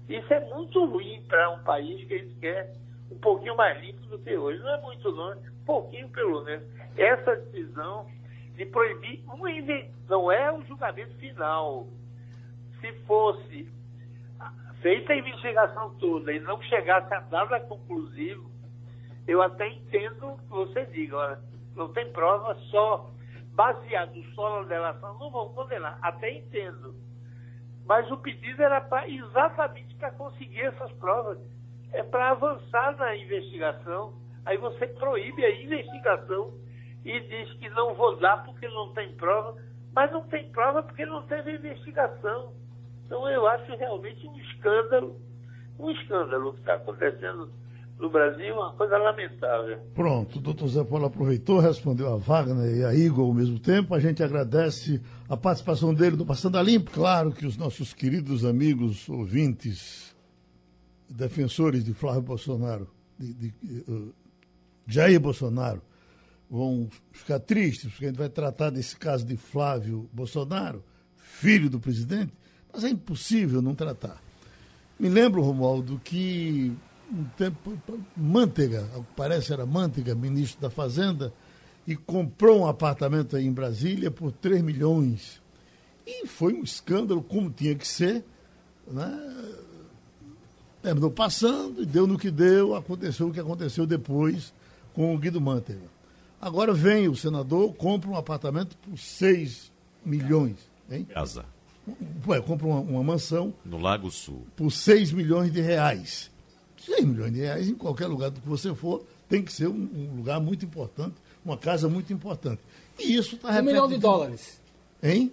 Isso é muito ruim para um país que gente quer um pouquinho mais limpo do que hoje. Não é muito longe, um pouquinho pelo menos. Essa decisão de proibir, não é o julgamento final. Se fosse feita a investigação toda e não chegasse a nada conclusivo, eu até entendo que você diga, olha, não tem prova só, baseado só na delação, não vão condenar. Até entendo. Mas o pedido era pra, exatamente para conseguir essas provas. É para avançar na investigação. Aí você proíbe a investigação e diz que não vou dar porque não tem prova, mas não tem prova porque não teve investigação. Então eu acho realmente um escândalo, um escândalo o que está acontecendo no Brasil, uma coisa lamentável. Pronto, o doutor Zé Paulo aproveitou, respondeu a Wagner e a Igor ao mesmo tempo. A gente agradece a participação dele no Passando a Limpo. Claro que os nossos queridos amigos, ouvintes, defensores de Flávio Bolsonaro, de, de uh, Jair Bolsonaro, vão ficar tristes, porque a gente vai tratar desse caso de Flávio Bolsonaro, filho do presidente, mas é impossível não tratar. Me lembro, Romualdo, que um tempo, Manteiga, parece era Manteiga, ministro da Fazenda, e comprou um apartamento aí em Brasília por 3 milhões. E foi um escândalo, como tinha que ser. Né? Terminou passando e deu no que deu, aconteceu o que aconteceu depois com o Guido Manteiga. Agora vem o senador, compra um apartamento por 6 milhões. Hein? Casa. Ué, compra uma, uma, mansão. No Lago Sul. Por 6 milhões de reais. 6 milhões de reais em qualquer lugar que você for, tem que ser um, um lugar muito importante, uma casa muito importante. E isso está Um milhão de dólares. Hein?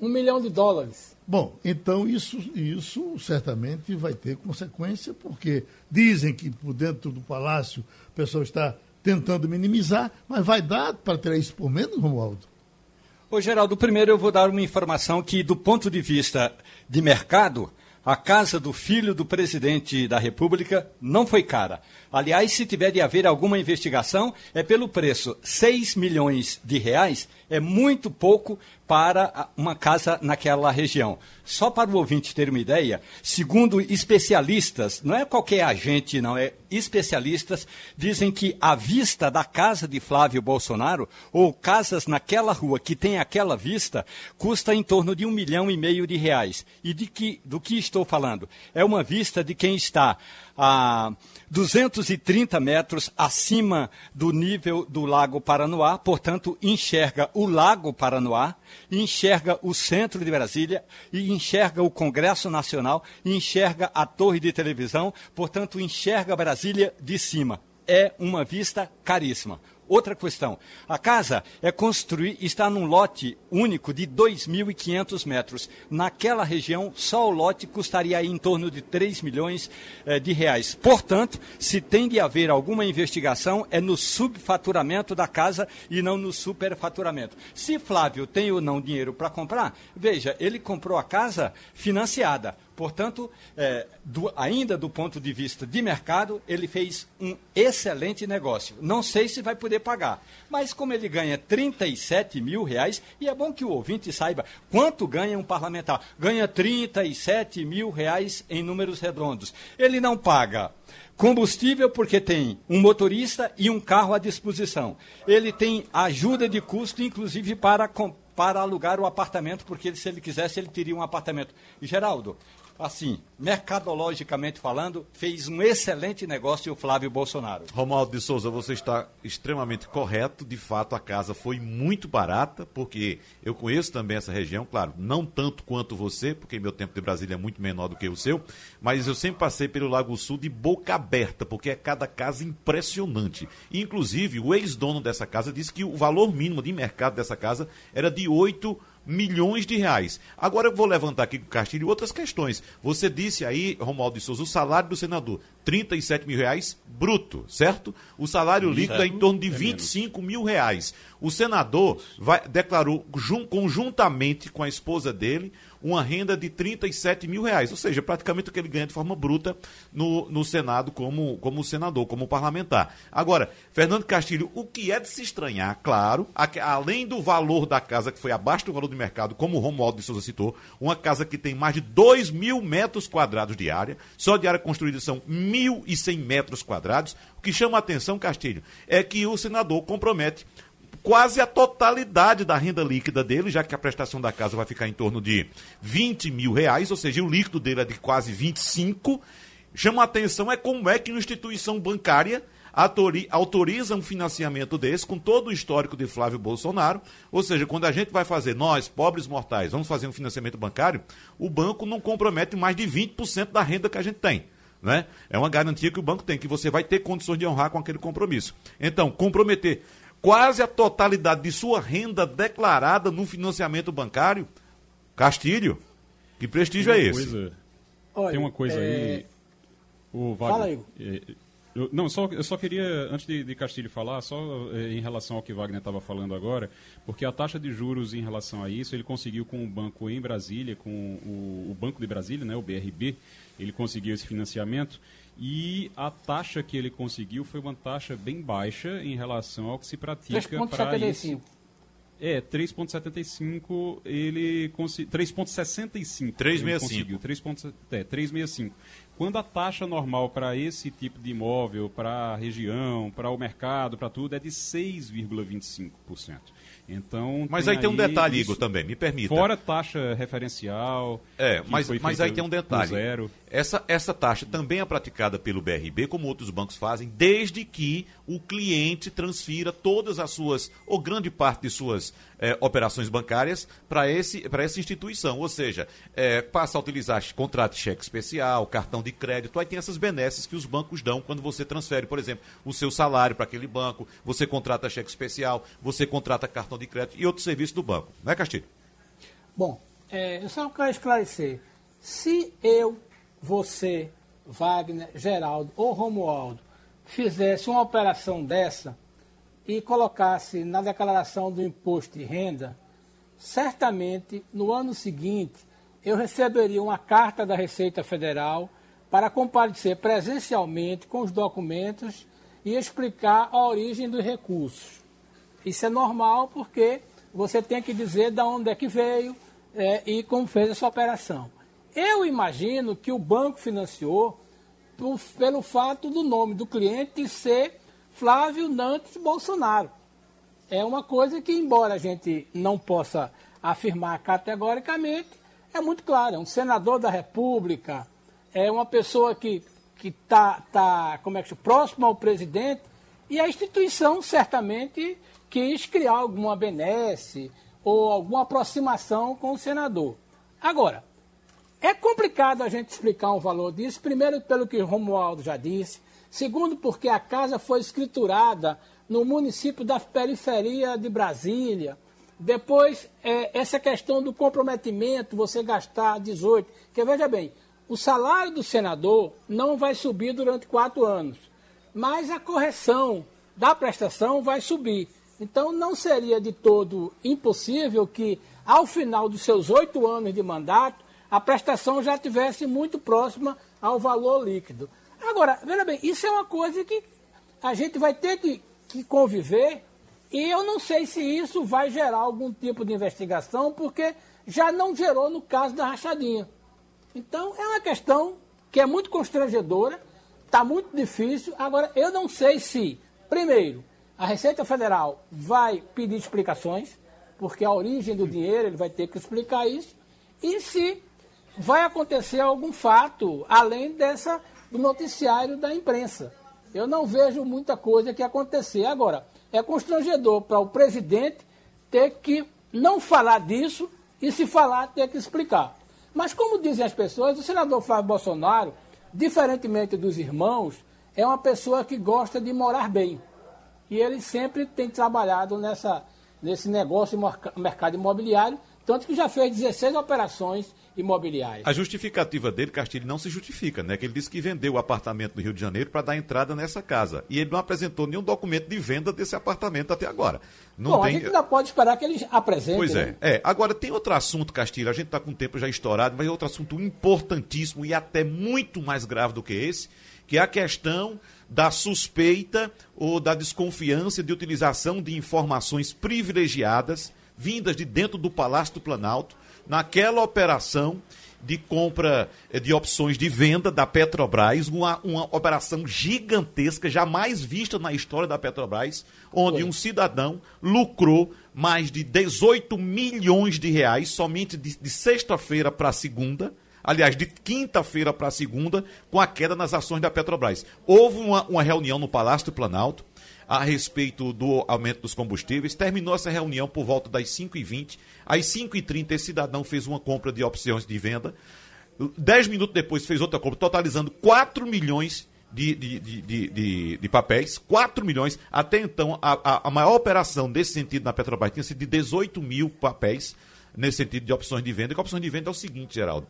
Um milhão de dólares. Bom, então isso, isso certamente vai ter consequência, porque dizem que por dentro do palácio o pessoal está tentando minimizar, mas vai dar para ter isso por menos, Romualdo? Ô, Geraldo, primeiro eu vou dar uma informação que, do ponto de vista de mercado, a casa do filho do presidente da República não foi cara. Aliás, se tiver de haver alguma investigação, é pelo preço. 6 milhões de reais é muito pouco para uma casa naquela região. Só para o ouvinte ter uma ideia, segundo especialistas, não é qualquer agente, não, é especialistas, dizem que a vista da casa de Flávio Bolsonaro, ou casas naquela rua que tem aquela vista, custa em torno de um milhão e meio de reais. E de que, do que estou falando? É uma vista de quem está a 230 metros acima do nível do Lago Paranoá, portanto, enxerga o Lago Paranoá, enxerga o centro de Brasília e enxerga o Congresso Nacional, enxerga a torre de televisão, portanto, enxerga Brasília de cima. É uma vista caríssima. Outra questão. A casa é construir, está num lote único de 2.500 metros. Naquela região, só o lote custaria em torno de 3 milhões eh, de reais. Portanto, se tem de haver alguma investigação, é no subfaturamento da casa e não no superfaturamento. Se Flávio tem ou não dinheiro para comprar, veja, ele comprou a casa financiada. Portanto, é, do, ainda do ponto de vista de mercado, ele fez um excelente negócio. Não sei se vai poder pagar, mas como ele ganha 37 mil reais, e é bom que o ouvinte saiba quanto ganha um parlamentar. Ganha 37 mil reais em números redondos. Ele não paga combustível porque tem um motorista e um carro à disposição. Ele tem ajuda de custo, inclusive para para alugar o apartamento, porque se ele quisesse, ele teria um apartamento. Geraldo, assim, mercadologicamente falando, fez um excelente negócio o Flávio Bolsonaro. Romualdo de Souza, você está extremamente correto. De fato, a casa foi muito barata, porque eu conheço também essa região, claro, não tanto quanto você, porque meu tempo de Brasília é muito menor do que o seu, mas eu sempre passei pelo Lago Sul de boca aberta, porque é cada casa impressionante. Inclusive, o ex-dono dessa casa disse que o valor mínimo de mercado dessa casa era de 8 milhões de reais. Agora eu vou levantar aqui com o Castilho outras questões. Você disse aí, Romualdo de Souza, o salário do senador, 37 mil reais bruto, certo? O salário líquido é em torno de 25 é mil reais. O senador vai, declarou conjuntamente com a esposa dele uma renda de 37 mil reais, ou seja, praticamente o que ele ganha de forma bruta no, no Senado como, como senador, como parlamentar. Agora, Fernando Castilho, o que é de se estranhar, claro, além do valor da casa que foi abaixo do valor do mercado, como o Romualdo de Souza citou, uma casa que tem mais de 2 mil metros quadrados de área, só de área construída são 1.100 metros quadrados. O que chama a atenção, Castilho, é que o senador compromete quase a totalidade da renda líquida dele, já que a prestação da casa vai ficar em torno de 20 mil reais, ou seja, o líquido dele é de quase 25. Chama a atenção é como é que uma instituição bancária autoriza um financiamento desse com todo o histórico de Flávio Bolsonaro. Ou seja, quando a gente vai fazer, nós, pobres mortais, vamos fazer um financiamento bancário, o banco não compromete mais de 20% da renda que a gente tem. Né? É uma garantia que o banco tem, que você vai ter condições de honrar com aquele compromisso. Então, comprometer quase a totalidade de sua renda declarada no financiamento bancário, Castilho, que prestígio é esse? Coisa, Olha, tem uma coisa é... aí. O Wagner, Fala aí. É, eu, não, só, eu só queria, antes de, de Castilho falar, só é, em relação ao que Wagner estava falando agora, porque a taxa de juros em relação a isso, ele conseguiu com o banco em Brasília, com o, o Banco de Brasília, né, o BRB, ele conseguiu esse financiamento e a taxa que ele conseguiu foi uma taxa bem baixa em relação ao que se pratica para isso. É, 3,75 ele conseguiu. 3,65. 365. 3,65. É, 365. Quando a taxa normal para esse tipo de imóvel, para a região, para o mercado, para tudo, é de 6,25%. Então, mas aí tem um detalhe, Igor, também, me permita. Fora taxa referencial. É, mas, mas aí tem um detalhe. Zero. Essa, essa taxa também é praticada pelo BRB, como outros bancos fazem, desde que o cliente transfira todas as suas, ou grande parte de suas é, operações bancárias para essa instituição. Ou seja, é, passa a utilizar contrato de cheque especial, cartão de crédito, aí tem essas benesses que os bancos dão quando você transfere, por exemplo, o seu salário para aquele banco, você contrata cheque especial, você contrata cartão de crédito e outros serviços do banco. Não é, Castilho? Bom, é, eu só quero esclarecer. Se eu, você, Wagner, Geraldo ou Romualdo fizesse uma operação dessa, e colocasse na declaração do imposto de renda, certamente no ano seguinte eu receberia uma carta da Receita Federal para comparecer presencialmente com os documentos e explicar a origem dos recursos. Isso é normal porque você tem que dizer de onde é que veio é, e como fez essa operação. Eu imagino que o banco financiou por, pelo fato do nome do cliente ser Flávio Nantes Bolsonaro. É uma coisa que, embora a gente não possa afirmar categoricamente, é muito claro. É um senador da República, é uma pessoa que está, tá, como é que próximo ao presidente, e a instituição certamente quis criar alguma benesse ou alguma aproximação com o senador. Agora, é complicado a gente explicar um valor disso, primeiro pelo que Romualdo já disse, Segundo, porque a casa foi escriturada no município da periferia de Brasília. Depois, é, essa questão do comprometimento, você gastar 18. Porque, veja bem, o salário do senador não vai subir durante quatro anos, mas a correção da prestação vai subir. Então, não seria de todo impossível que, ao final dos seus oito anos de mandato, a prestação já tivesse muito próxima ao valor líquido. Agora, veja bem, isso é uma coisa que a gente vai ter que, que conviver e eu não sei se isso vai gerar algum tipo de investigação, porque já não gerou no caso da rachadinha. Então, é uma questão que é muito constrangedora, está muito difícil. Agora, eu não sei se, primeiro, a Receita Federal vai pedir explicações, porque a origem do dinheiro ele vai ter que explicar isso, e se vai acontecer algum fato além dessa do noticiário da imprensa. Eu não vejo muita coisa que acontecer. Agora, é constrangedor para o presidente ter que não falar disso e, se falar, ter que explicar. Mas, como dizem as pessoas, o senador Flávio Bolsonaro, diferentemente dos irmãos, é uma pessoa que gosta de morar bem. E ele sempre tem trabalhado nessa, nesse negócio, mercado imobiliário, tanto que já fez 16 operações imobiliárias. A justificativa dele, Castilho, não se justifica, né? Que ele disse que vendeu o apartamento no Rio de Janeiro para dar entrada nessa casa. E ele não apresentou nenhum documento de venda desse apartamento até agora. Não Bom, tem... a gente ainda pode esperar que ele apresente. Pois é. Né? é. Agora, tem outro assunto, Castilho, a gente está com o tempo já estourado, mas é outro assunto importantíssimo e até muito mais grave do que esse, que é a questão da suspeita ou da desconfiança de utilização de informações privilegiadas vindas de dentro do Palácio do Planalto, naquela operação de compra eh, de opções de venda da Petrobras, uma, uma operação gigantesca, jamais vista na história da Petrobras, onde Foi. um cidadão lucrou mais de 18 milhões de reais somente de, de sexta-feira para segunda, aliás, de quinta-feira para segunda, com a queda nas ações da Petrobras. Houve uma, uma reunião no Palácio do Planalto, a respeito do aumento dos combustíveis. Terminou essa reunião por volta das 5h20. Às 5h30, esse cidadão fez uma compra de opções de venda. Dez minutos depois fez outra compra, totalizando 4 milhões de, de, de, de, de papéis. 4 milhões. Até então, a, a, maior operação nesse sentido na Petrobras tinha sido de 18 mil papéis, nesse sentido de opções de venda. E a opções de venda é o seguinte, Geraldo.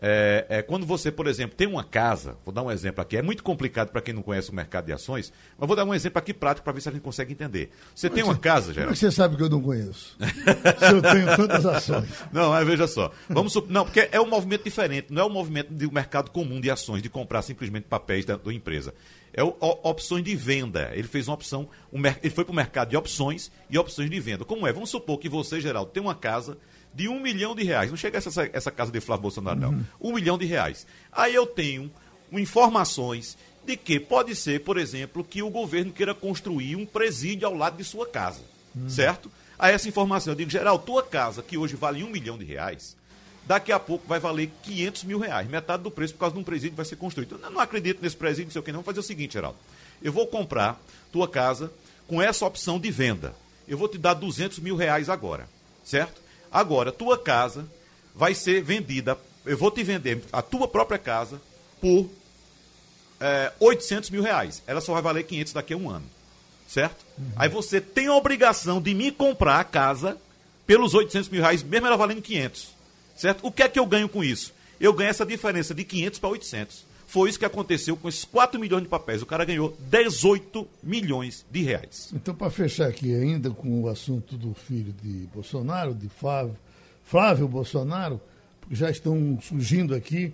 É, é, quando você, por exemplo, tem uma casa, vou dar um exemplo aqui, é muito complicado para quem não conhece o mercado de ações, mas vou dar um exemplo aqui prático para ver se a gente consegue entender. Você tem uma casa, Geraldo? Como é que você sabe que eu não conheço? se eu tenho tantas ações. Não, mas veja só. Vamos Não, porque é um movimento diferente, não é um movimento do mercado comum de ações, de comprar simplesmente papéis da, da empresa. É o, o, opções de venda. Ele fez uma opção, um, ele foi para o mercado de opções e opções de venda. Como é? Vamos supor que você, Geraldo, tem uma casa de um milhão de reais. Não chega essa, essa casa de Flávio Bolsonaro, não. Uhum. Um milhão de reais. Aí eu tenho informações de que pode ser, por exemplo, que o governo queira construir um presídio ao lado de sua casa. Uhum. Certo? Aí essa informação, eu digo, geral, tua casa, que hoje vale um milhão de reais, daqui a pouco vai valer 500 mil reais, metade do preço por causa de um presídio vai ser construído. Eu não acredito nesse presídio, não sei o que, não. Vou fazer o seguinte, Geraldo. Eu vou comprar tua casa com essa opção de venda. Eu vou te dar 200 mil reais agora, certo? Agora, tua casa vai ser vendida, eu vou te vender a tua própria casa por é, 800 mil reais. Ela só vai valer 500 daqui a um ano, certo? Uhum. Aí você tem a obrigação de me comprar a casa pelos 800 mil reais, mesmo ela valendo 500, certo? O que é que eu ganho com isso? Eu ganho essa diferença de 500 para 800. Foi isso que aconteceu com esses 4 milhões de papéis. O cara ganhou 18 milhões de reais. Então, para fechar aqui ainda com o assunto do filho de Bolsonaro, de Flávio, Flávio Bolsonaro, porque já estão surgindo aqui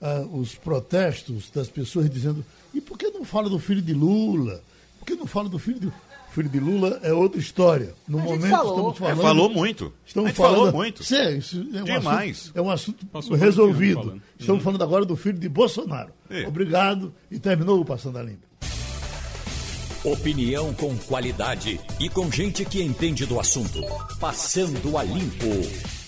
uh, os protestos das pessoas dizendo: e por que não fala do filho de Lula? Por que não fala do filho de filho de Lula é outra história. No a momento falou. estamos falando. É, falou muito. Estamos falando, falou muito. Sim, isso é um Demais. Assunto, é um assunto resolvido. Estamos uhum. falando agora do filho de Bolsonaro. É. Obrigado e terminou o Passando a Limpo. Opinião com qualidade e com gente que entende do assunto. Passando a Limpo.